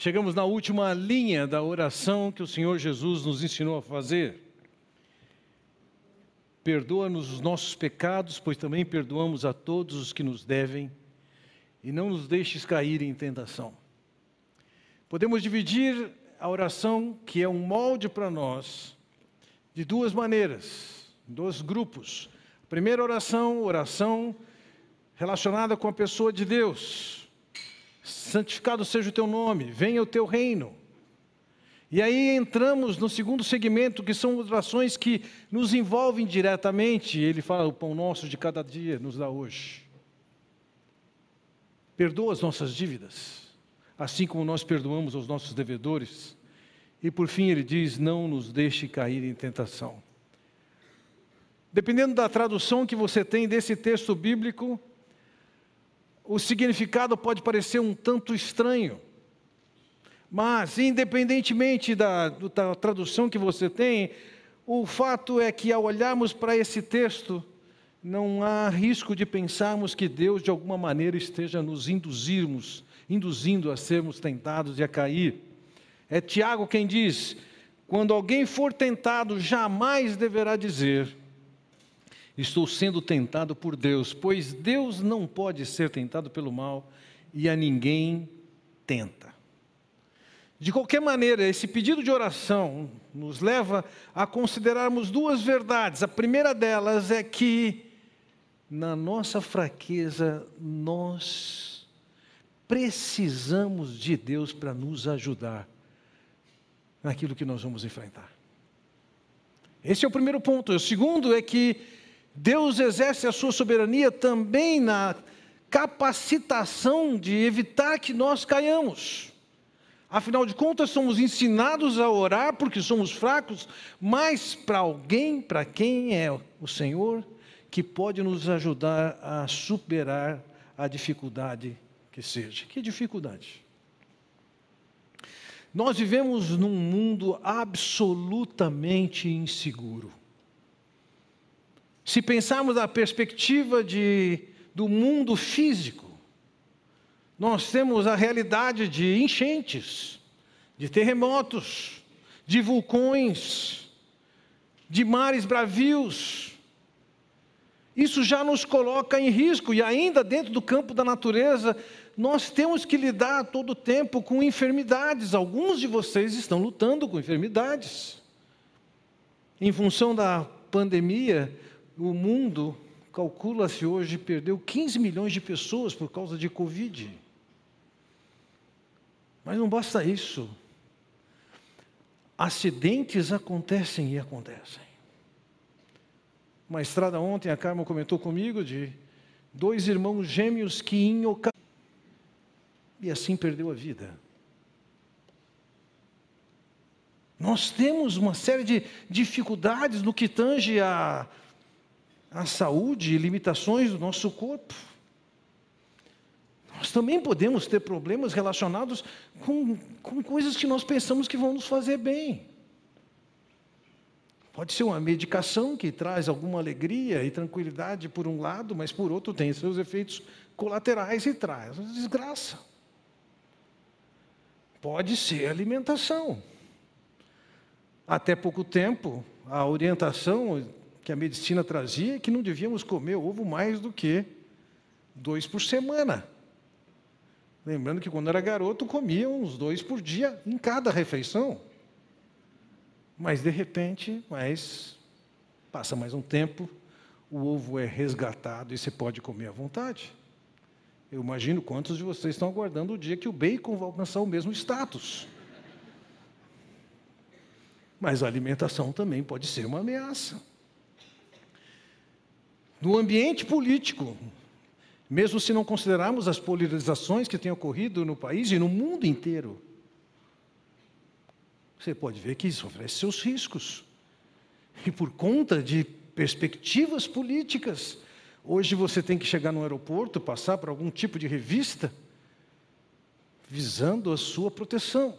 Chegamos na última linha da oração que o Senhor Jesus nos ensinou a fazer. Perdoa-nos os nossos pecados, pois também perdoamos a todos os que nos devem, e não nos deixes cair em tentação. Podemos dividir a oração, que é um molde para nós, de duas maneiras, dois grupos. Primeira oração, oração relacionada com a pessoa de Deus. Santificado seja o teu nome, venha o teu reino. E aí entramos no segundo segmento, que são orações que nos envolvem diretamente. Ele fala: o pão nosso de cada dia nos dá hoje. Perdoa as nossas dívidas, assim como nós perdoamos aos nossos devedores. E por fim ele diz: não nos deixe cair em tentação. Dependendo da tradução que você tem desse texto bíblico, o significado pode parecer um tanto estranho. Mas, independentemente da, da tradução que você tem, o fato é que ao olharmos para esse texto, não há risco de pensarmos que Deus de alguma maneira esteja nos induzirmos, induzindo a sermos tentados e a cair. É Tiago quem diz: quando alguém for tentado, jamais deverá dizer, estou sendo tentado por Deus, pois Deus não pode ser tentado pelo mal e a ninguém tenta. De qualquer maneira, esse pedido de oração nos leva a considerarmos duas verdades. A primeira delas é que, na nossa fraqueza, nós precisamos de Deus para nos ajudar naquilo que nós vamos enfrentar. Esse é o primeiro ponto. O segundo é que Deus exerce a sua soberania também na capacitação de evitar que nós caiamos. Afinal de contas, somos ensinados a orar porque somos fracos, mas para alguém, para quem é o Senhor, que pode nos ajudar a superar a dificuldade que seja. Que dificuldade? Nós vivemos num mundo absolutamente inseguro. Se pensarmos na perspectiva de, do mundo físico, nós temos a realidade de enchentes, de terremotos, de vulcões, de mares bravios. Isso já nos coloca em risco, e ainda dentro do campo da natureza, nós temos que lidar todo o tempo com enfermidades. Alguns de vocês estão lutando com enfermidades. Em função da pandemia, o mundo, calcula-se hoje, perdeu 15 milhões de pessoas por causa de Covid. Mas não basta isso. Acidentes acontecem e acontecem. Uma estrada ontem, a Carmen comentou comigo de dois irmãos gêmeos que em ocasião e assim perdeu a vida. Nós temos uma série de dificuldades no que tange a, a saúde e limitações do nosso corpo. Nós também podemos ter problemas relacionados com, com coisas que nós pensamos que vão nos fazer bem. Pode ser uma medicação que traz alguma alegria e tranquilidade por um lado, mas por outro tem seus efeitos colaterais e traz desgraça. Pode ser alimentação. Até pouco tempo, a orientação que a medicina trazia é que não devíamos comer ovo mais do que dois por semana. Lembrando que quando era garoto comia uns dois por dia em cada refeição. Mas de repente, mas passa mais um tempo, o ovo é resgatado e você pode comer à vontade. Eu imagino quantos de vocês estão aguardando o dia que o bacon vai alcançar o mesmo status. Mas a alimentação também pode ser uma ameaça. No ambiente político, mesmo se não considerarmos as polarizações que têm ocorrido no país e no mundo inteiro. Você pode ver que isso oferece seus riscos. E por conta de perspectivas políticas, hoje você tem que chegar no aeroporto, passar por algum tipo de revista, visando a sua proteção.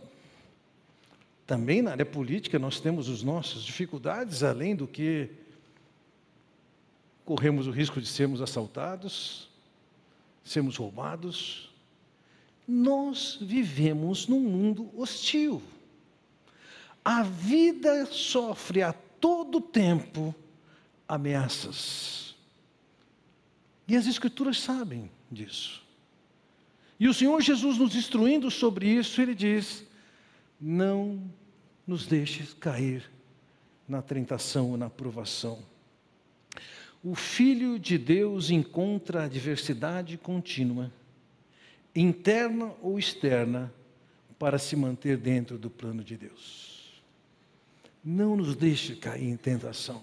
Também na área política nós temos as nossas dificuldades, além do que corremos o risco de sermos assaltados, sermos roubados. Nós vivemos num mundo hostil. A vida sofre a todo tempo ameaças. E as Escrituras sabem disso. E o Senhor Jesus, nos instruindo sobre isso, ele diz: não nos deixes cair na tentação ou na provação. O Filho de Deus encontra adversidade contínua, interna ou externa, para se manter dentro do plano de Deus. Não nos deixe cair em tentação.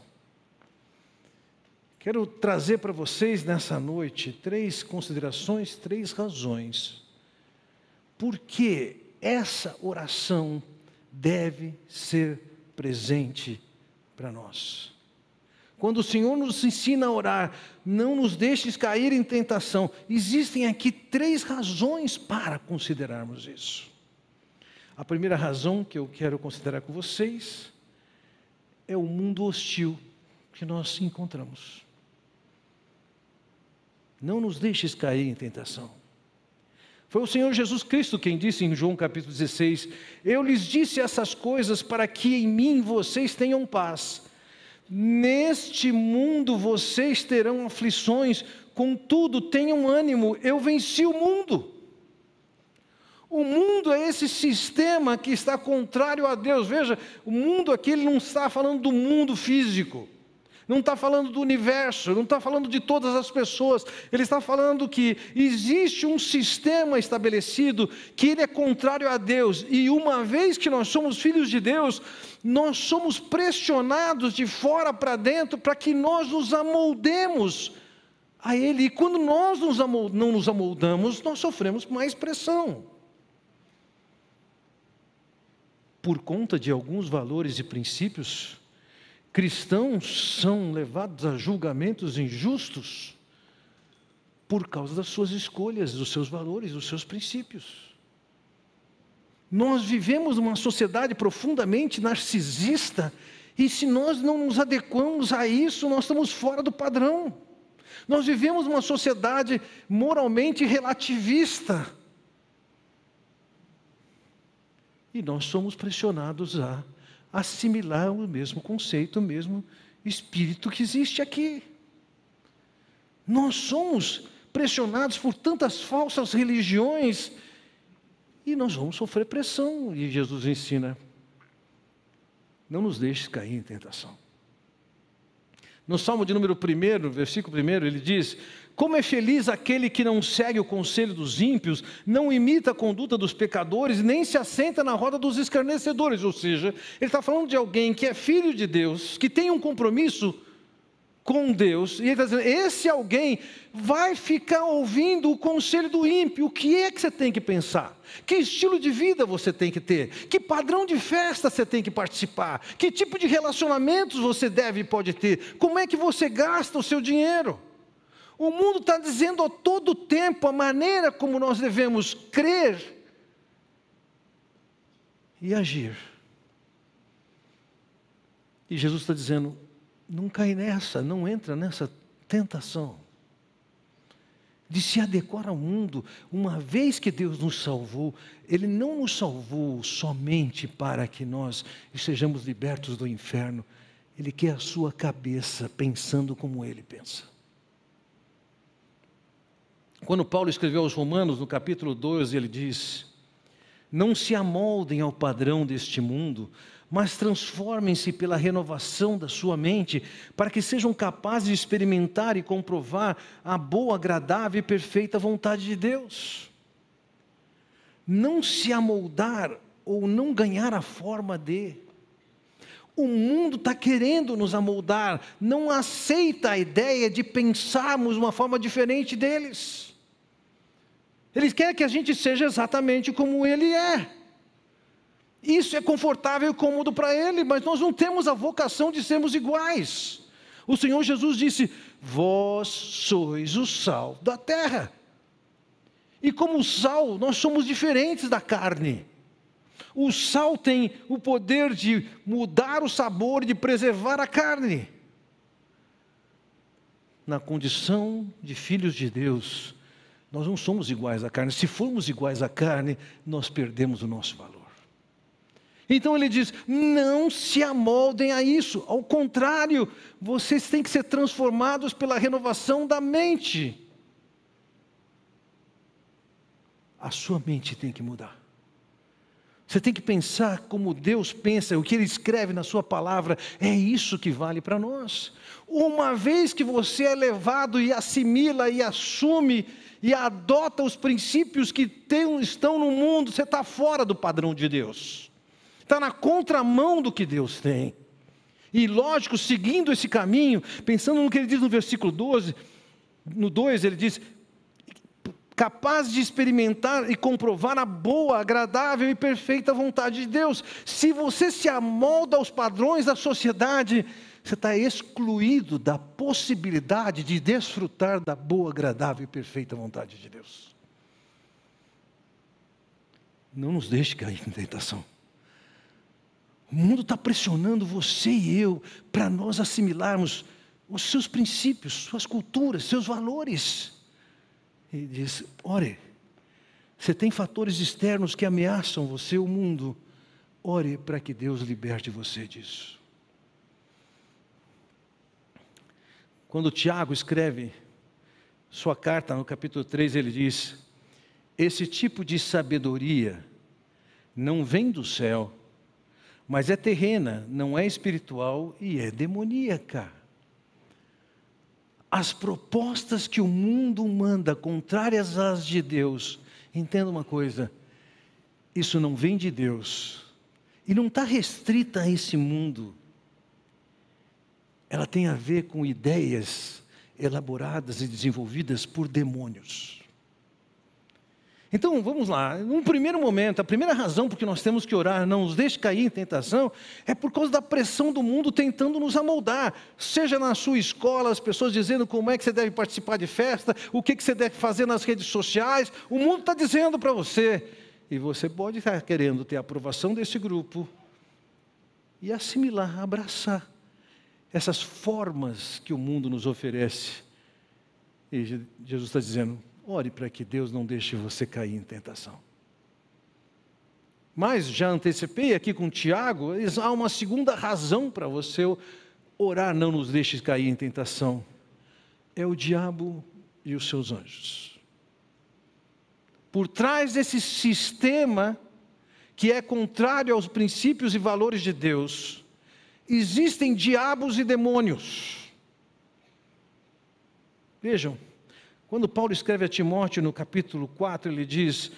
Quero trazer para vocês nessa noite três considerações, três razões, porque essa oração deve ser presente para nós. Quando o Senhor nos ensina a orar, não nos deixes cair em tentação. Existem aqui três razões para considerarmos isso. A primeira razão que eu quero considerar com vocês é o mundo hostil que nós encontramos. Não nos deixes cair em tentação. Foi o Senhor Jesus Cristo quem disse em João capítulo 16: Eu lhes disse essas coisas para que em mim vocês tenham paz. Neste mundo vocês terão aflições, contudo tenham ânimo, eu venci o mundo. O mundo é esse sistema que está contrário a Deus. Veja, o mundo aqui ele não está falando do mundo físico não está falando do universo, não está falando de todas as pessoas, ele está falando que existe um sistema estabelecido que ele é contrário a Deus, e uma vez que nós somos filhos de Deus, nós somos pressionados de fora para dentro para que nós nos amoldemos a Ele, e quando nós nos não nos amoldamos, nós sofremos mais pressão. Por conta de alguns valores e princípios, cristãos são levados a julgamentos injustos por causa das suas escolhas, dos seus valores, dos seus princípios. Nós vivemos numa sociedade profundamente narcisista, e se nós não nos adequamos a isso, nós estamos fora do padrão. Nós vivemos numa sociedade moralmente relativista. E nós somos pressionados a assimilar o mesmo conceito, o mesmo espírito que existe aqui. Nós somos pressionados por tantas falsas religiões e nós vamos sofrer pressão. E Jesus ensina: não nos deixes cair em tentação. No Salmo de número 1, versículo 1, ele diz: como é feliz aquele que não segue o conselho dos ímpios, não imita a conduta dos pecadores, nem se assenta na roda dos escarnecedores. Ou seja, ele está falando de alguém que é filho de Deus, que tem um compromisso com Deus, e ele está dizendo: esse alguém vai ficar ouvindo o conselho do ímpio. O que é que você tem que pensar? Que estilo de vida você tem que ter? Que padrão de festa você tem que participar? Que tipo de relacionamentos você deve e pode ter? Como é que você gasta o seu dinheiro? O mundo está dizendo a todo tempo a maneira como nós devemos crer e agir. E Jesus está dizendo: não cai nessa, não entra nessa tentação de se adequar ao mundo. Uma vez que Deus nos salvou, Ele não nos salvou somente para que nós sejamos libertos do inferno. Ele quer a sua cabeça pensando como Ele pensa. Quando Paulo escreveu aos Romanos, no capítulo 12, ele diz: Não se amoldem ao padrão deste mundo, mas transformem-se pela renovação da sua mente, para que sejam capazes de experimentar e comprovar a boa, agradável e perfeita vontade de Deus. Não se amoldar ou não ganhar a forma de. O mundo está querendo nos amoldar, não aceita a ideia de pensarmos uma forma diferente deles. Eles querem que a gente seja exatamente como ele é. Isso é confortável e cômodo para ele, mas nós não temos a vocação de sermos iguais. O Senhor Jesus disse: Vós sois o sal da terra. E como sal, nós somos diferentes da carne. O sal tem o poder de mudar o sabor de preservar a carne. Na condição de filhos de Deus, Nós não somos iguais à carne. Se formos iguais à carne, nós perdemos o nosso valor. Então ele diz: não se amoldem a isso, ao contrário, vocês têm que ser transformados pela renovação da mente. A sua mente tem que mudar. Você tem que pensar como Deus pensa, o que Ele escreve na Sua palavra, é isso que vale para nós. Uma vez que você é levado e assimila e assume e adota os princípios que tem, estão no mundo, você está fora do padrão de Deus, está na contramão do que Deus tem. E lógico, seguindo esse caminho, pensando no que ele diz no versículo 12, no 2 ele diz: capaz de experimentar e comprovar a boa, agradável e perfeita vontade de Deus. Se você se amolda aos padrões da sociedade, você está excluído da possibilidade de desfrutar da boa, agradável e perfeita vontade de Deus. Não nos deixe cair em tentação. O mundo está pressionando você e eu para nós assimilarmos os seus princípios, suas culturas, seus valores. E diz: ore, você tem fatores externos que ameaçam você, o mundo. Ore para que Deus liberte você disso. Quando Tiago escreve sua carta no capítulo 3, ele diz: Esse tipo de sabedoria não vem do céu, mas é terrena, não é espiritual e é demoníaca. As propostas que o mundo manda, contrárias às de Deus, entenda uma coisa: isso não vem de Deus, e não está restrita a esse mundo, ela tem a ver com ideias elaboradas e desenvolvidas por demônios. Então vamos lá, num primeiro momento, a primeira razão por que nós temos que orar, não nos deixe cair em tentação, é por causa da pressão do mundo tentando nos amoldar. Seja na sua escola, as pessoas dizendo como é que você deve participar de festa, o que, que você deve fazer nas redes sociais, o mundo está dizendo para você. E você pode estar querendo ter a aprovação desse grupo e assimilar, abraçar essas formas que o mundo nos oferece. E Jesus está dizendo: Ore para que Deus não deixe você cair em tentação. Mas já antecipei aqui com Tiago, há uma segunda razão para você orar, não nos deixe cair em tentação. É o diabo e os seus anjos. Por trás desse sistema que é contrário aos princípios e valores de Deus, existem diabos e demônios. Vejam, quando Paulo escreve a Timóteo no capítulo 4, ele diz: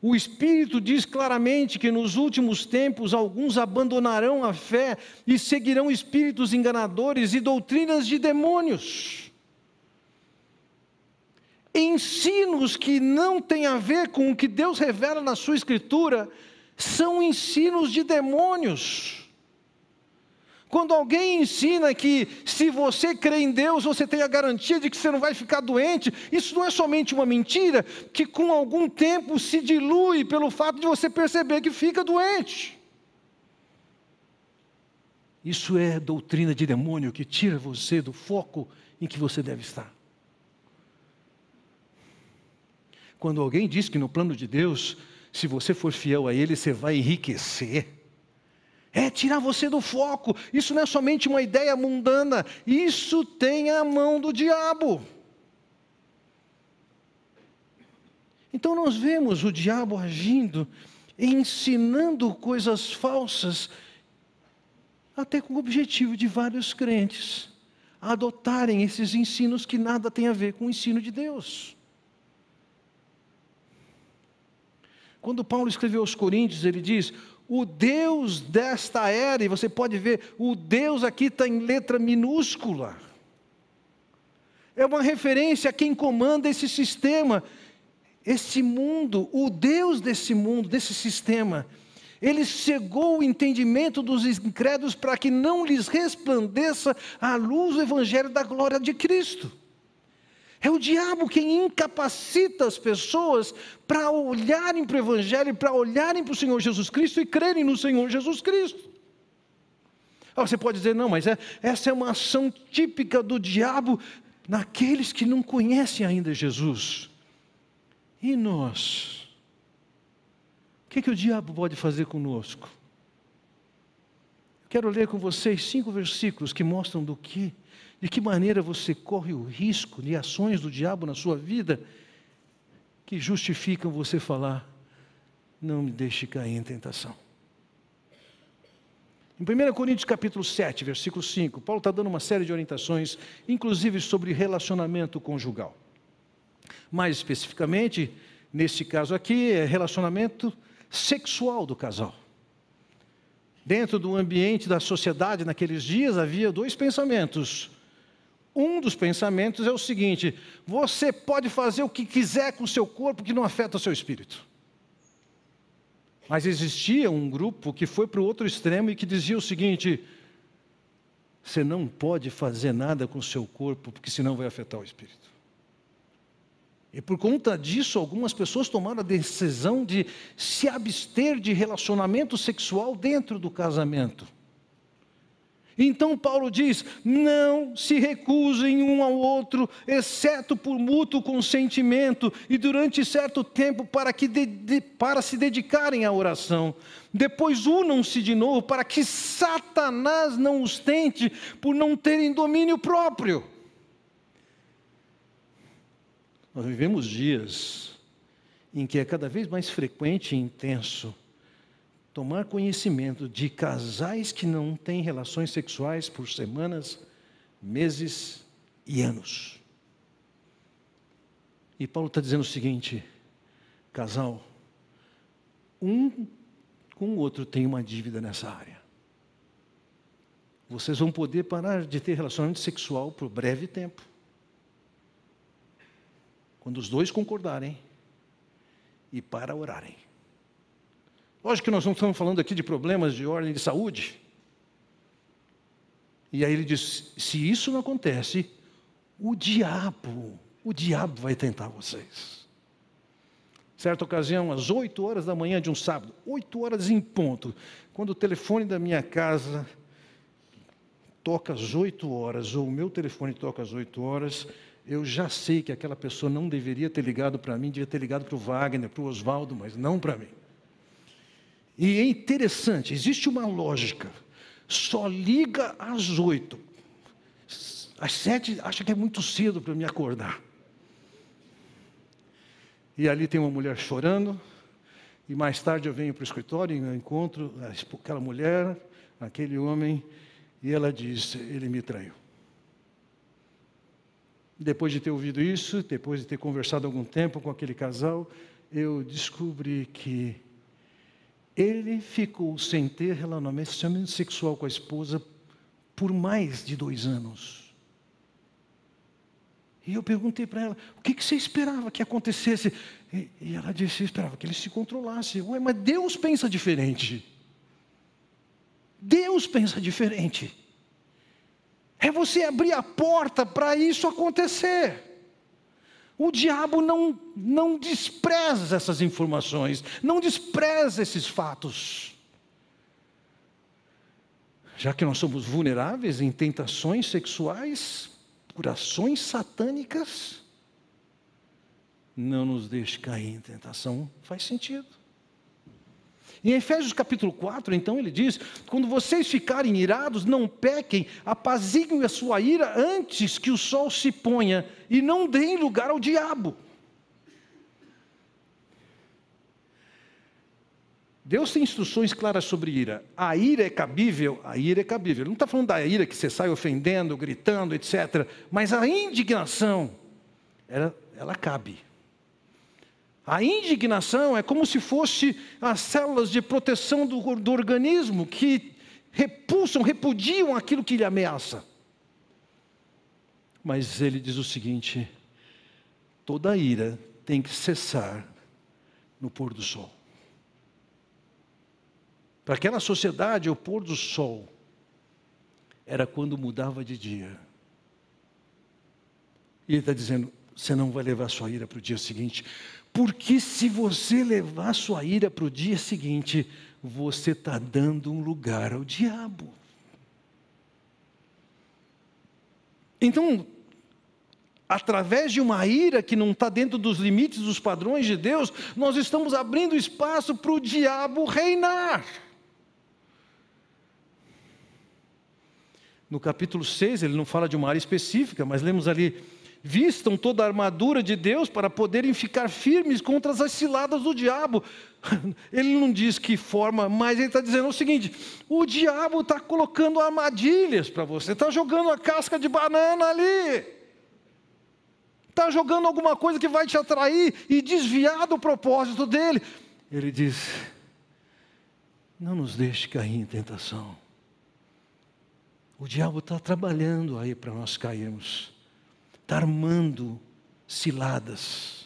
O Espírito diz claramente que nos últimos tempos alguns abandonarão a fé e seguirão espíritos enganadores e doutrinas de demônios. Ensinos que não têm a ver com o que Deus revela na Sua Escritura são ensinos de demônios. Quando alguém ensina que se você crê em Deus, você tem a garantia de que você não vai ficar doente, isso não é somente uma mentira que com algum tempo se dilui pelo fato de você perceber que fica doente. Isso é doutrina de demônio que tira você do foco em que você deve estar. Quando alguém diz que no plano de Deus, se você for fiel a Ele, você vai enriquecer é tirar você do foco. Isso não é somente uma ideia mundana, isso tem a mão do diabo. Então nós vemos o diabo agindo, ensinando coisas falsas, até com o objetivo de vários crentes adotarem esses ensinos que nada tem a ver com o ensino de Deus. Quando Paulo escreveu aos Coríntios, ele diz: o Deus desta era, e você pode ver, o Deus aqui está em letra minúscula. É uma referência a quem comanda esse sistema, esse mundo, o Deus desse mundo, desse sistema. Ele cegou o entendimento dos incrédulos para que não lhes resplandeça a luz do Evangelho da glória de Cristo. É o diabo quem incapacita as pessoas para olharem para o Evangelho, para olharem para o Senhor Jesus Cristo e crerem no Senhor Jesus Cristo. Ah, você pode dizer, não, mas é, essa é uma ação típica do diabo naqueles que não conhecem ainda Jesus. E nós? O que, que o diabo pode fazer conosco? Quero ler com vocês cinco versículos que mostram do que, de que maneira você corre o risco de ações do diabo na sua vida que justificam você falar: não me deixe cair em tentação. Em 1 Coríntios capítulo 7, versículo 5, Paulo está dando uma série de orientações, inclusive sobre relacionamento conjugal. Mais especificamente, nesse caso aqui, é relacionamento sexual do casal. Dentro do ambiente da sociedade naqueles dias havia dois pensamentos. Um dos pensamentos é o seguinte: você pode fazer o que quiser com o seu corpo que não afeta o seu espírito. Mas existia um grupo que foi para o outro extremo e que dizia o seguinte: você não pode fazer nada com o seu corpo, porque senão vai afetar o espírito. E por conta disso, algumas pessoas tomaram a decisão de se abster de relacionamento sexual dentro do casamento. Então Paulo diz: não se recusem um ao outro, exceto por mútuo consentimento e durante certo tempo para, que de, de, para se dedicarem à oração. Depois unam-se de novo para que Satanás não os tente por não terem domínio próprio. Nós vivemos dias em que é cada vez mais frequente e intenso tomar conhecimento de casais que não têm relações sexuais por semanas, meses e anos. E Paulo está dizendo o seguinte: casal, um com o outro tem uma dívida nessa área. Vocês vão poder parar de ter relacionamento sexual por breve tempo. Quando os dois concordarem e para orarem. Lógico que nós não estamos falando aqui de problemas de ordem de saúde. E aí ele diz: se isso não acontece, o diabo, o diabo vai tentar vocês. Certa ocasião, às 8 horas da manhã de um sábado, 8 horas em ponto, quando o telefone da minha casa toca às 8 horas, ou o meu telefone toca às 8 horas, eu já sei que aquela pessoa não deveria ter ligado para mim, devia ter ligado para o Wagner, para o Oswaldo, mas não para mim. E é interessante, existe uma lógica. Só liga às oito. Às sete, acha que é muito cedo para me acordar. E ali tem uma mulher chorando. E mais tarde eu venho para o escritório e encontro aquela mulher, aquele homem, e ela diz: Ele me traiu. Depois de ter ouvido isso, depois de ter conversado algum tempo com aquele casal, eu descobri que ele ficou sem ter relacionamento sexual com a esposa por mais de dois anos. E eu perguntei para ela: o que, que, você esperava que acontecesse? E, e ela disse: eu esperava que ele se controlasse. Ué, mas Deus pensa diferente. Deus pensa diferente. É você abrir a porta para isso acontecer. O diabo não, não despreza essas informações, não despreza esses fatos. Já que nós somos vulneráveis em tentações sexuais, por ações satânicas, não nos deixe cair em tentação, faz sentido. Em Efésios capítulo 4, então, ele diz: quando vocês ficarem irados, não pequem, apaziguem a sua ira antes que o sol se ponha, e não deem lugar ao diabo. Deus tem instruções claras sobre ira. A ira é cabível? A ira é cabível. Ele não está falando da ira que você sai ofendendo, gritando, etc. Mas a indignação, ela, ela cabe. A indignação é como se fosse as células de proteção do, do organismo que repulsam, repudiam aquilo que lhe ameaça. Mas ele diz o seguinte: toda ira tem que cessar no pôr do sol. Para aquela sociedade, o pôr do sol era quando mudava de dia. E ele está dizendo: você não vai levar sua ira para o dia seguinte, porque se você levar sua ira para o dia seguinte, você está dando um lugar ao diabo. Então, através de uma ira que não está dentro dos limites dos padrões de Deus, nós estamos abrindo espaço para o diabo reinar. No capítulo 6, ele não fala de uma área específica, mas lemos ali: vistam toda a armadura de Deus para poderem ficar firmes contra as ciladas do diabo. Ele não diz que forma, mas ele está dizendo o seguinte: o diabo está colocando armadilhas para você, está jogando a casca de banana ali, está jogando alguma coisa que vai te atrair e desviar do propósito dele. Ele diz: não nos deixe cair em tentação. O diabo está trabalhando aí para nós cairmos, está armando ciladas.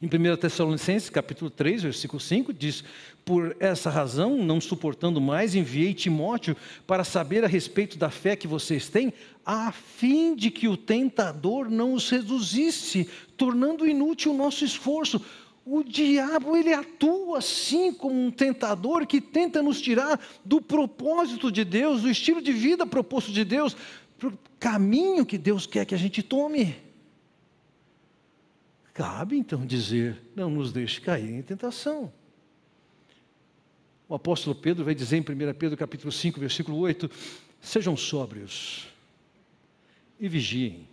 Em 1 Tessalonicenses, capítulo 3, versículo 5, diz: Por essa razão, não suportando mais, enviei Timóteo para saber a respeito da fé que vocês têm, a fim de que o tentador não os reduzisse, tornando inútil o nosso esforço. O diabo, ele atua assim como um tentador que tenta nos tirar do propósito de Deus, do estilo de vida proposto de Deus, para o caminho que Deus quer que a gente tome. Cabe então dizer: não nos deixe cair em tentação. O apóstolo Pedro vai dizer em 1 Pedro capítulo 5, versículo 8: sejam sóbrios e vigiem.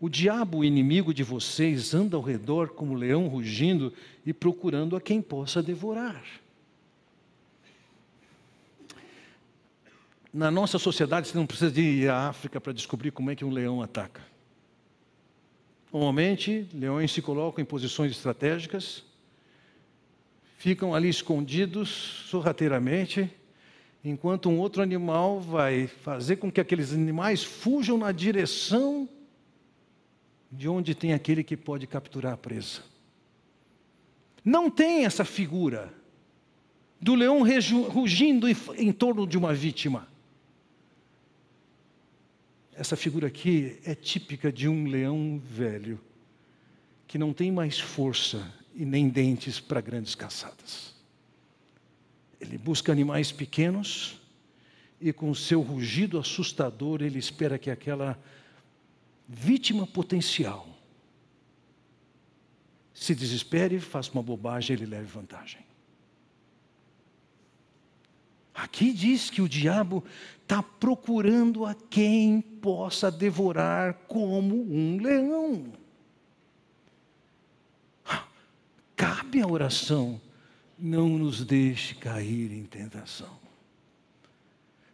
O diabo, o inimigo de vocês, anda ao redor como leão rugindo e procurando a quem possa devorar. Na nossa sociedade, você não precisa de ir à África para descobrir como é que um leão ataca. Normalmente, leões se colocam em posições estratégicas, ficam ali escondidos sorrateiramente, enquanto um outro animal vai fazer com que aqueles animais fujam na direção de onde tem aquele que pode capturar a presa. Não tem essa figura do leão rugindo em torno de uma vítima. Essa figura aqui é típica de um leão velho, que não tem mais força e nem dentes para grandes caçadas. Ele busca animais pequenos e, com seu rugido assustador, ele espera que aquela vítima potencial se desespere, faça uma bobagem, ele leve vantagem. Aqui diz que o diabo está procurando a quem possa devorar como um leão. Cabe a oração, não nos deixe cair em tentação.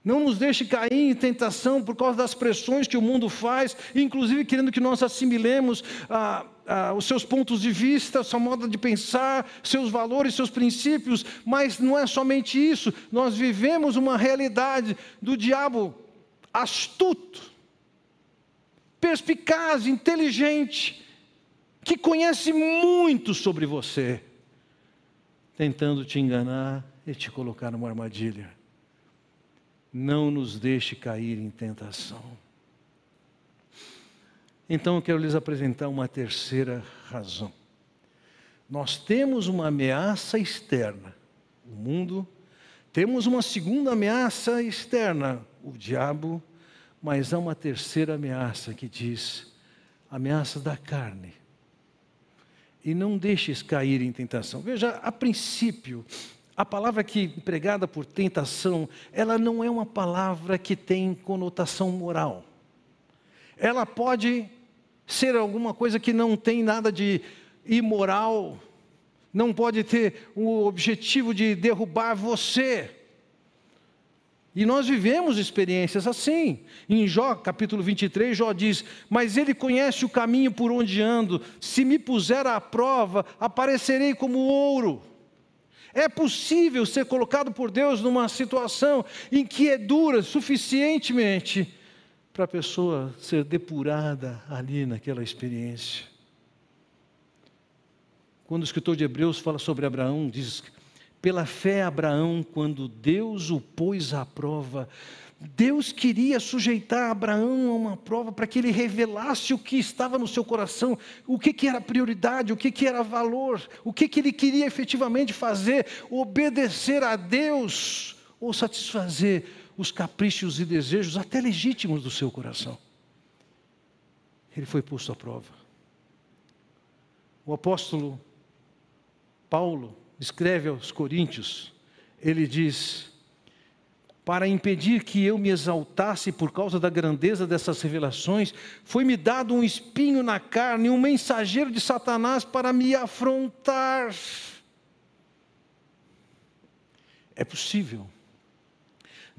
Não nos deixe cair em tentação por causa das pressões que o mundo faz, inclusive querendo que nós assimilemos ah, ah, os seus pontos de vista, sua moda de pensar, seus valores, seus princípios. Mas não é somente isso. Nós vivemos uma realidade do diabo astuto, perspicaz, inteligente, que conhece muito sobre você, tentando te enganar e te colocar numa armadilha não nos deixe cair em tentação. Então eu quero lhes apresentar uma terceira razão. Nós temos uma ameaça externa, o mundo, temos uma segunda ameaça externa, o diabo, mas há uma terceira ameaça que diz: ameaça da carne. E não deixes cair em tentação. Veja, a princípio, a palavra que empregada por tentação, ela não é uma palavra que tem conotação moral. Ela pode ser alguma coisa que não tem nada de imoral, não pode ter o objetivo de derrubar você. E nós vivemos experiências assim. Em Jó, capítulo 23, Jó diz: Mas ele conhece o caminho por onde ando, se me puser à prova, aparecerei como ouro. É possível ser colocado por Deus numa situação em que é dura suficientemente para a pessoa ser depurada ali naquela experiência. Quando o escritor de Hebreus fala sobre Abraão, diz: pela fé, Abraão, quando Deus o pôs à prova, Deus queria sujeitar Abraão a uma prova para que ele revelasse o que estava no seu coração, o que, que era prioridade, o que, que era valor, o que, que ele queria efetivamente fazer, obedecer a Deus ou satisfazer os caprichos e desejos até legítimos do seu coração. ele foi posto à prova. O apóstolo Paulo escreve aos Coríntios, ele diz: para impedir que eu me exaltasse por causa da grandeza dessas revelações, foi-me dado um espinho na carne, um mensageiro de Satanás para me afrontar. É possível.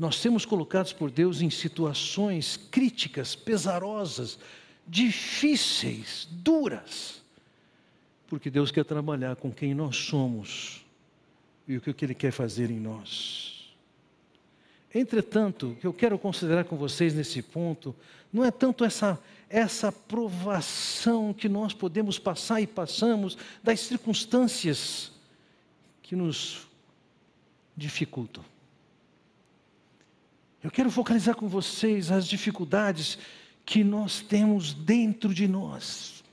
Nós temos colocados por Deus em situações críticas, pesarosas, difíceis, duras, porque Deus quer trabalhar com quem nós somos e o que Ele quer fazer em nós. Entretanto, o que eu quero considerar com vocês nesse ponto, não é tanto essa, essa provação que nós podemos passar e passamos das circunstâncias que nos dificultam. Eu quero focalizar com vocês as dificuldades que nós temos dentro de nós.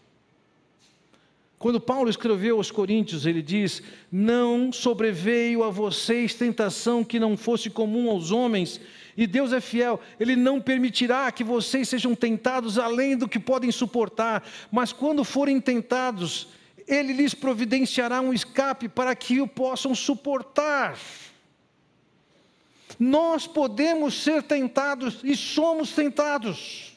Quando Paulo escreveu aos Coríntios, ele diz: Não sobreveio a vocês tentação que não fosse comum aos homens, e Deus é fiel, Ele não permitirá que vocês sejam tentados além do que podem suportar, mas quando forem tentados, Ele lhes providenciará um escape para que o possam suportar. Nós podemos ser tentados e somos tentados.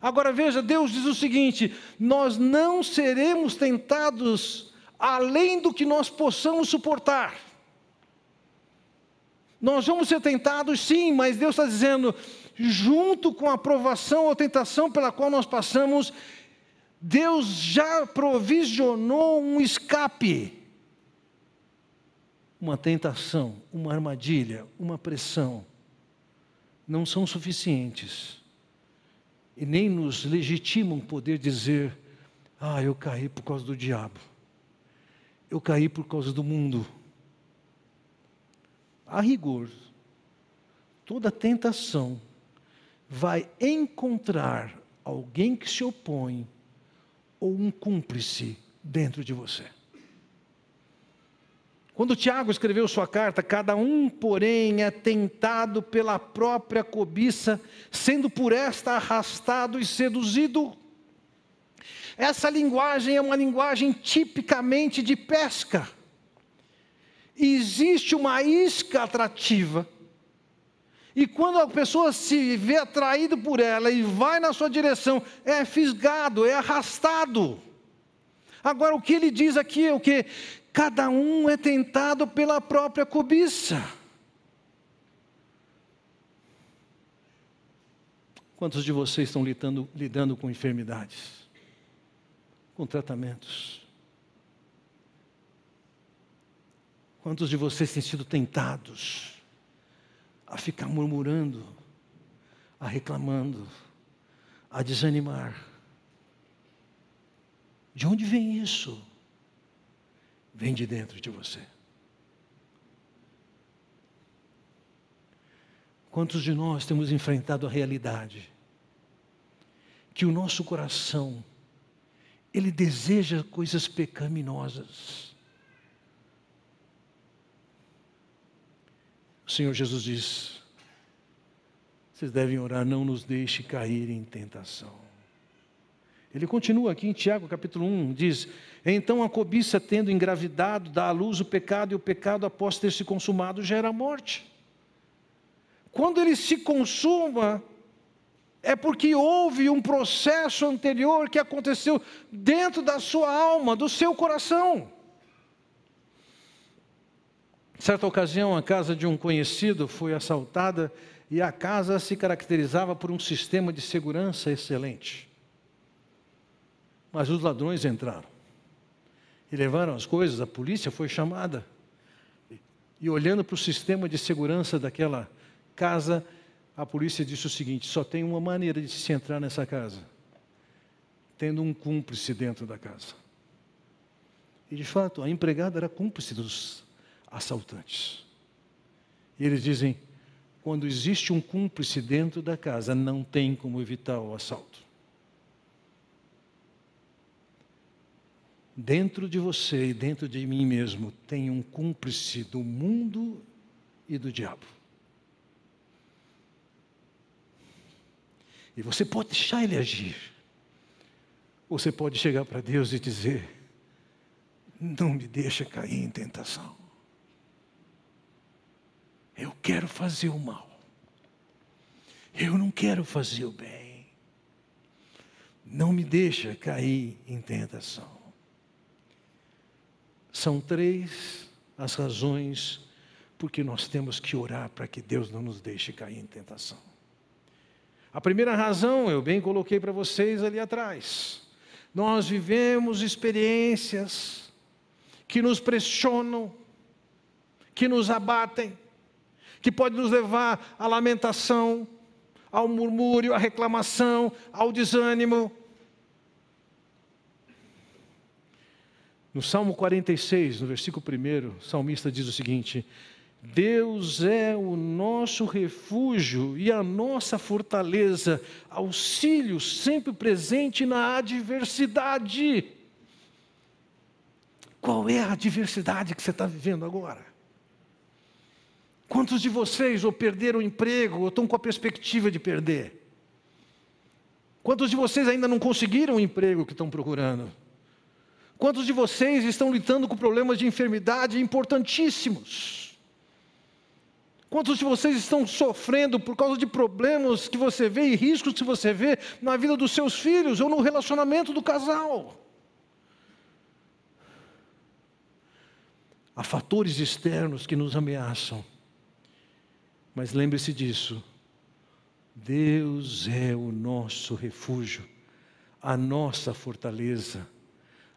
Agora veja, Deus diz o seguinte: nós não seremos tentados além do que nós possamos suportar. Nós vamos ser tentados sim, mas Deus está dizendo, junto com a provação ou tentação pela qual nós passamos, Deus já provisionou um escape. Uma tentação, uma armadilha, uma pressão, não são suficientes e nem nos legitimam poder dizer: ah, eu caí por causa do diabo, eu caí por causa do mundo. A rigor, toda tentação vai encontrar alguém que se opõe ou um cúmplice dentro de você. Quando Tiago escreveu sua carta, cada um, porém, é tentado pela própria cobiça, sendo por esta arrastado e seduzido. Essa linguagem é uma linguagem tipicamente de pesca. Existe uma isca atrativa, e quando a pessoa se vê atraído por ela e vai na sua direção, é fisgado, é arrastado. Agora, o que ele diz aqui é o que? Cada um é tentado pela própria cobiça. Quantos de vocês estão lidando, lidando com enfermidades, com tratamentos? Quantos de vocês têm sido tentados a ficar murmurando, a reclamando, a desanimar? De onde vem isso? Vem de dentro de você. Quantos de nós temos enfrentado a realidade que o nosso coração ele deseja coisas pecaminosas. O Senhor Jesus diz: vocês devem orar, não nos deixe cair em tentação. Ele continua aqui em Tiago capítulo 1, diz: Então a cobiça, tendo engravidado, dá à luz o pecado, e o pecado, após ter se consumado, gera a morte. Quando ele se consuma, é porque houve um processo anterior que aconteceu dentro da sua alma, do seu coração. Certa ocasião, a casa de um conhecido foi assaltada e a casa se caracterizava por um sistema de segurança excelente. Mas os ladrões entraram e levaram as coisas, a polícia foi chamada. E olhando para o sistema de segurança daquela casa, a polícia disse o seguinte: só tem uma maneira de se entrar nessa casa, tendo um cúmplice dentro da casa. E de fato, a empregada era cúmplice dos assaltantes. E eles dizem: quando existe um cúmplice dentro da casa, não tem como evitar o assalto. Dentro de você e dentro de mim mesmo tem um cúmplice do mundo e do diabo. E você pode deixar ele agir, você pode chegar para Deus e dizer: Não me deixa cair em tentação. Eu quero fazer o mal. Eu não quero fazer o bem. Não me deixa cair em tentação. São três as razões porque nós temos que orar para que Deus não nos deixe cair em tentação. A primeira razão, eu bem coloquei para vocês ali atrás. Nós vivemos experiências que nos pressionam, que nos abatem, que pode nos levar à lamentação, ao murmúrio, à reclamação, ao desânimo. No Salmo 46, no versículo 1, o salmista diz o seguinte: Deus é o nosso refúgio e a nossa fortaleza, auxílio sempre presente na adversidade. Qual é a adversidade que você está vivendo agora? Quantos de vocês ou perderam o emprego ou estão com a perspectiva de perder? Quantos de vocês ainda não conseguiram o emprego que estão procurando? Quantos de vocês estão lidando com problemas de enfermidade importantíssimos? Quantos de vocês estão sofrendo por causa de problemas que você vê e riscos que você vê na vida dos seus filhos ou no relacionamento do casal? Há fatores externos que nos ameaçam mas lembre-se disso. Deus é o nosso refúgio, a nossa fortaleza,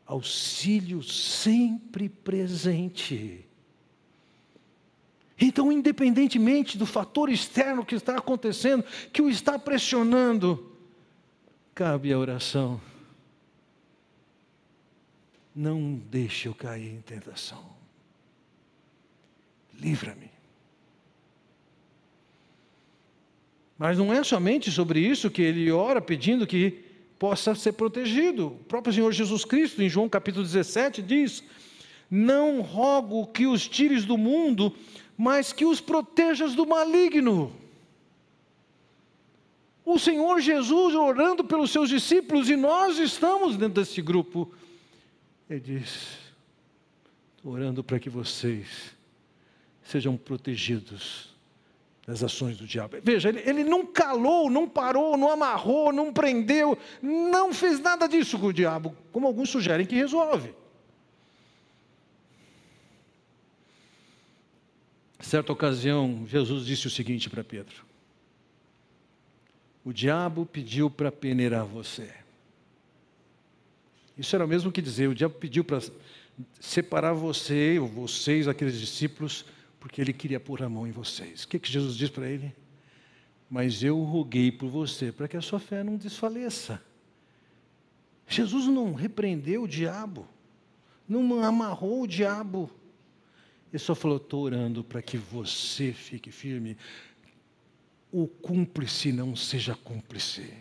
auxílio sempre presente. Então, independentemente do fator externo que está acontecendo, que o está pressionando, cabe a oração. Não deixe eu cair em tentação. Livra-me. Mas não é somente sobre isso que ele ora pedindo que possa ser protegido. O próprio Senhor Jesus Cristo, em João capítulo 17, diz: Não rogo que os tires do mundo, mas que os protejas do maligno. O Senhor Jesus orando pelos seus discípulos, e nós estamos dentro desse grupo. Ele diz: Estou orando para que vocês sejam protegidos das ações do diabo. Veja, ele, ele não calou, não parou, não amarrou, não prendeu, não fez nada disso com o diabo, como alguns sugerem que resolve. Certa ocasião, Jesus disse o seguinte para Pedro: O diabo pediu para peneirar você. Isso era o mesmo que dizer: o diabo pediu para separar você, ou vocês, aqueles discípulos, porque ele queria pôr a mão em vocês. O que, que Jesus diz para ele? Mas eu roguei por você, para que a sua fé não desfaleça. Jesus não repreendeu o diabo, não amarrou o diabo. Ele só falou: estou orando para que você fique firme. O cúmplice não seja cúmplice.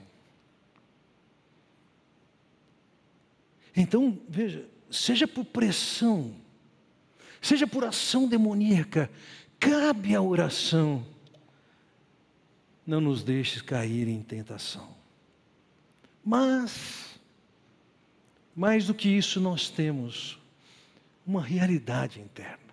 Então, veja, seja por pressão, seja por ação demoníaca, cabe a oração. Não nos deixes cair em tentação. Mas, mais do que isso, nós temos uma realidade interna.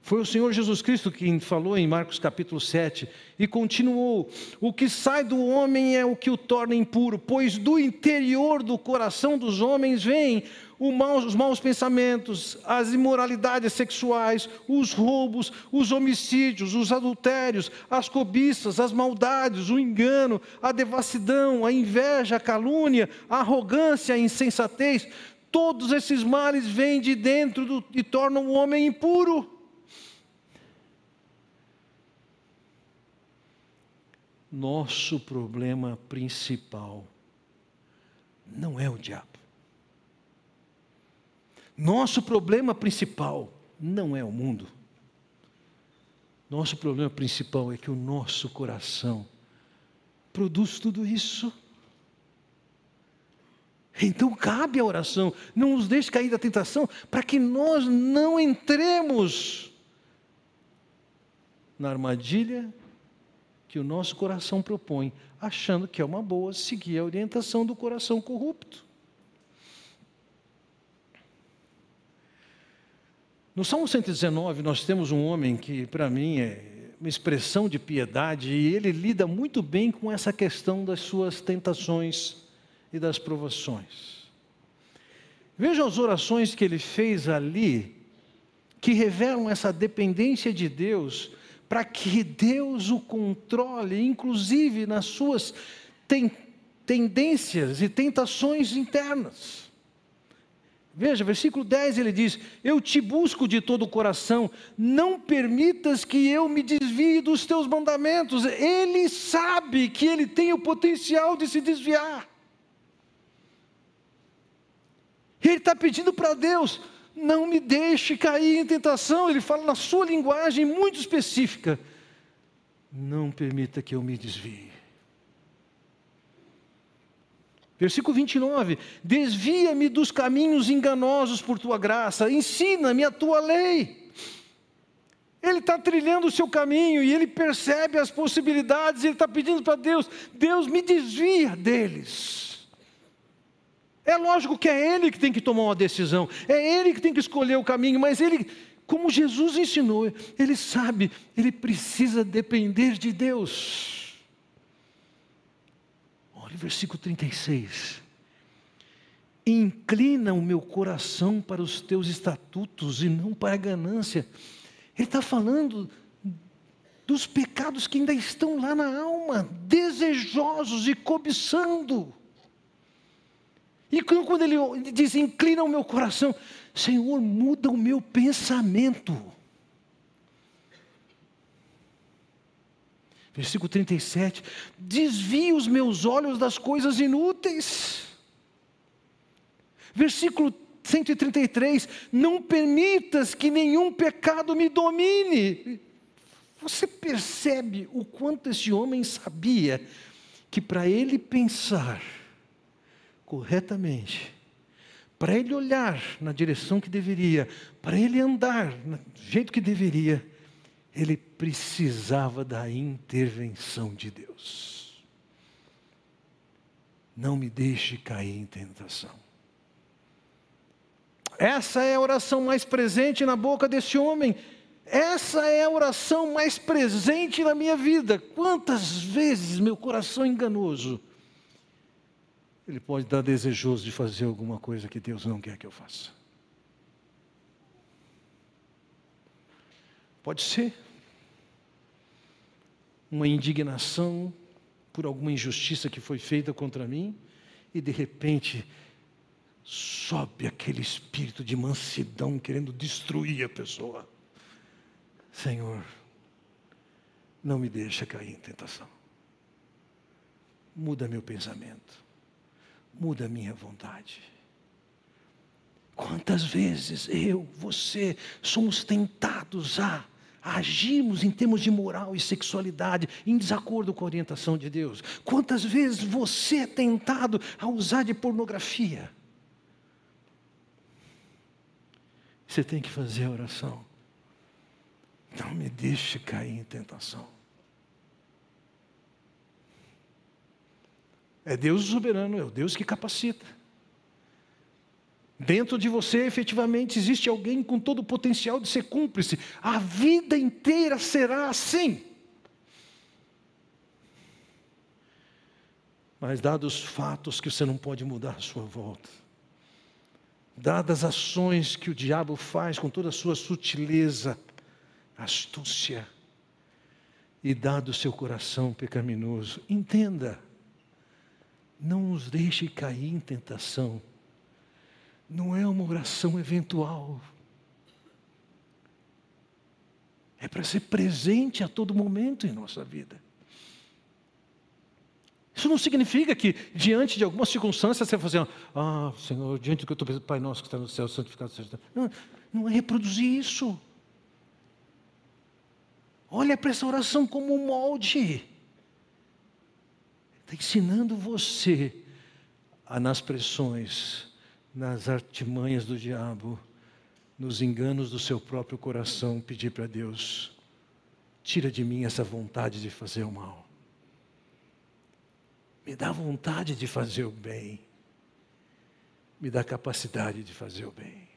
Foi o Senhor Jesus Cristo quem falou em Marcos capítulo 7 e continuou: O que sai do homem é o que o torna impuro, pois do interior do coração dos homens vêm os maus pensamentos, as imoralidades sexuais, os roubos, os homicídios, os adultérios, as cobiças, as maldades, o engano, a devassidão, a inveja, a calúnia, a arrogância, a insensatez. Todos esses males vêm de dentro do, e tornam o homem impuro. nosso problema principal não é o diabo. Nosso problema principal não é o mundo. Nosso problema principal é que o nosso coração produz tudo isso. Então cabe a oração, não nos deixe cair da tentação, para que nós não entremos na armadilha que o nosso coração propõe, achando que é uma boa seguir a orientação do coração corrupto. No Salmo 119, nós temos um homem que, para mim, é uma expressão de piedade e ele lida muito bem com essa questão das suas tentações e das provações. Vejam as orações que ele fez ali, que revelam essa dependência de Deus, para que Deus o controle, inclusive nas suas ten tendências e tentações internas. Veja, versículo 10 ele diz: Eu te busco de todo o coração, não permitas que eu me desvie dos teus mandamentos. Ele sabe que ele tem o potencial de se desviar. Ele está pedindo para Deus: não me deixe cair em tentação. Ele fala na sua linguagem muito específica: não permita que eu me desvie. Versículo 29: Desvia-me dos caminhos enganosos por tua graça, ensina-me a tua lei. Ele está trilhando o seu caminho e ele percebe as possibilidades, ele está pedindo para Deus: Deus me desvia deles. É lógico que é ele que tem que tomar uma decisão, é ele que tem que escolher o caminho, mas ele, como Jesus ensinou, ele sabe, ele precisa depender de Deus. Versículo 36. Inclina o meu coração para os teus estatutos e não para a ganância. Ele está falando dos pecados que ainda estão lá na alma, desejosos e cobiçando. E quando ele diz, inclina o meu coração, Senhor, muda o meu pensamento. Versículo 37. Desvia os meus olhos das coisas inúteis. Versículo 133. Não permitas que nenhum pecado me domine. Você percebe o quanto esse homem sabia que para ele pensar corretamente, para ele olhar na direção que deveria, para ele andar do jeito que deveria, ele precisava da intervenção de Deus. Não me deixe cair em tentação. Essa é a oração mais presente na boca desse homem. Essa é a oração mais presente na minha vida. Quantas vezes meu coração enganoso ele pode estar desejoso de fazer alguma coisa que Deus não quer que eu faça. Pode ser uma indignação por alguma injustiça que foi feita contra mim, e de repente sobe aquele espírito de mansidão querendo destruir a pessoa. Senhor, não me deixa cair em tentação. Muda meu pensamento. Muda minha vontade. Quantas vezes eu, você, somos tentados a agimos em termos de moral e sexualidade em desacordo com a orientação de Deus? Quantas vezes você é tentado a usar de pornografia? Você tem que fazer a oração. Não me deixe cair em tentação. É Deus soberano, é o Deus que capacita. Dentro de você, efetivamente, existe alguém com todo o potencial de ser cúmplice. A vida inteira será assim. Mas, dados os fatos que você não pode mudar à sua volta, dadas as ações que o diabo faz com toda a sua sutileza, astúcia, e dado o seu coração pecaminoso, entenda, não nos deixe cair em tentação não é uma oração eventual. É para ser presente a todo momento em nossa vida. Isso não significa que, diante de alguma circunstância, você vai fazer, ah, Senhor, diante do que eu estou pensando, Pai nosso que está no céu, santificado seja. Não, não é reproduzir isso. Olha para essa oração como um molde. Está ensinando você a, nas pressões, nas artimanhas do diabo, nos enganos do seu próprio coração, pedir para Deus: tira de mim essa vontade de fazer o mal. Me dá vontade de fazer o bem. Me dá capacidade de fazer o bem.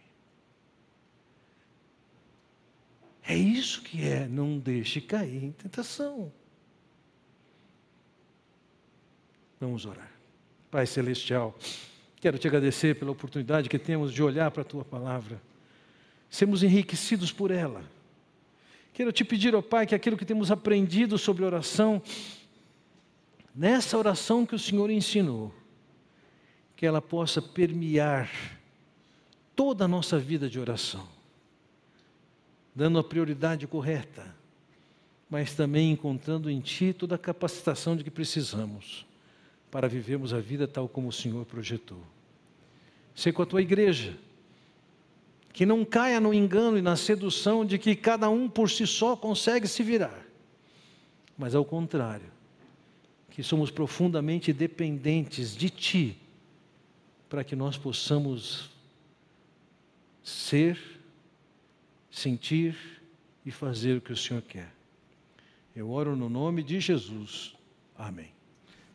É isso que é, não deixe cair em tentação. Vamos orar. Pai Celestial, quero te agradecer pela oportunidade que temos de olhar para a tua palavra, sermos enriquecidos por ela. Quero te pedir, ó Pai, que aquilo que temos aprendido sobre oração, nessa oração que o Senhor ensinou, que ela possa permear toda a nossa vida de oração dando a prioridade correta, mas também encontrando em Ti toda a capacitação de que precisamos para vivermos a vida tal como o Senhor projetou. Ser com a Tua igreja, que não caia no engano e na sedução de que cada um por si só consegue se virar, mas ao contrário, que somos profundamente dependentes de Ti, para que nós possamos ser sentir e fazer o que o Senhor quer. Eu oro no nome de Jesus. Amém.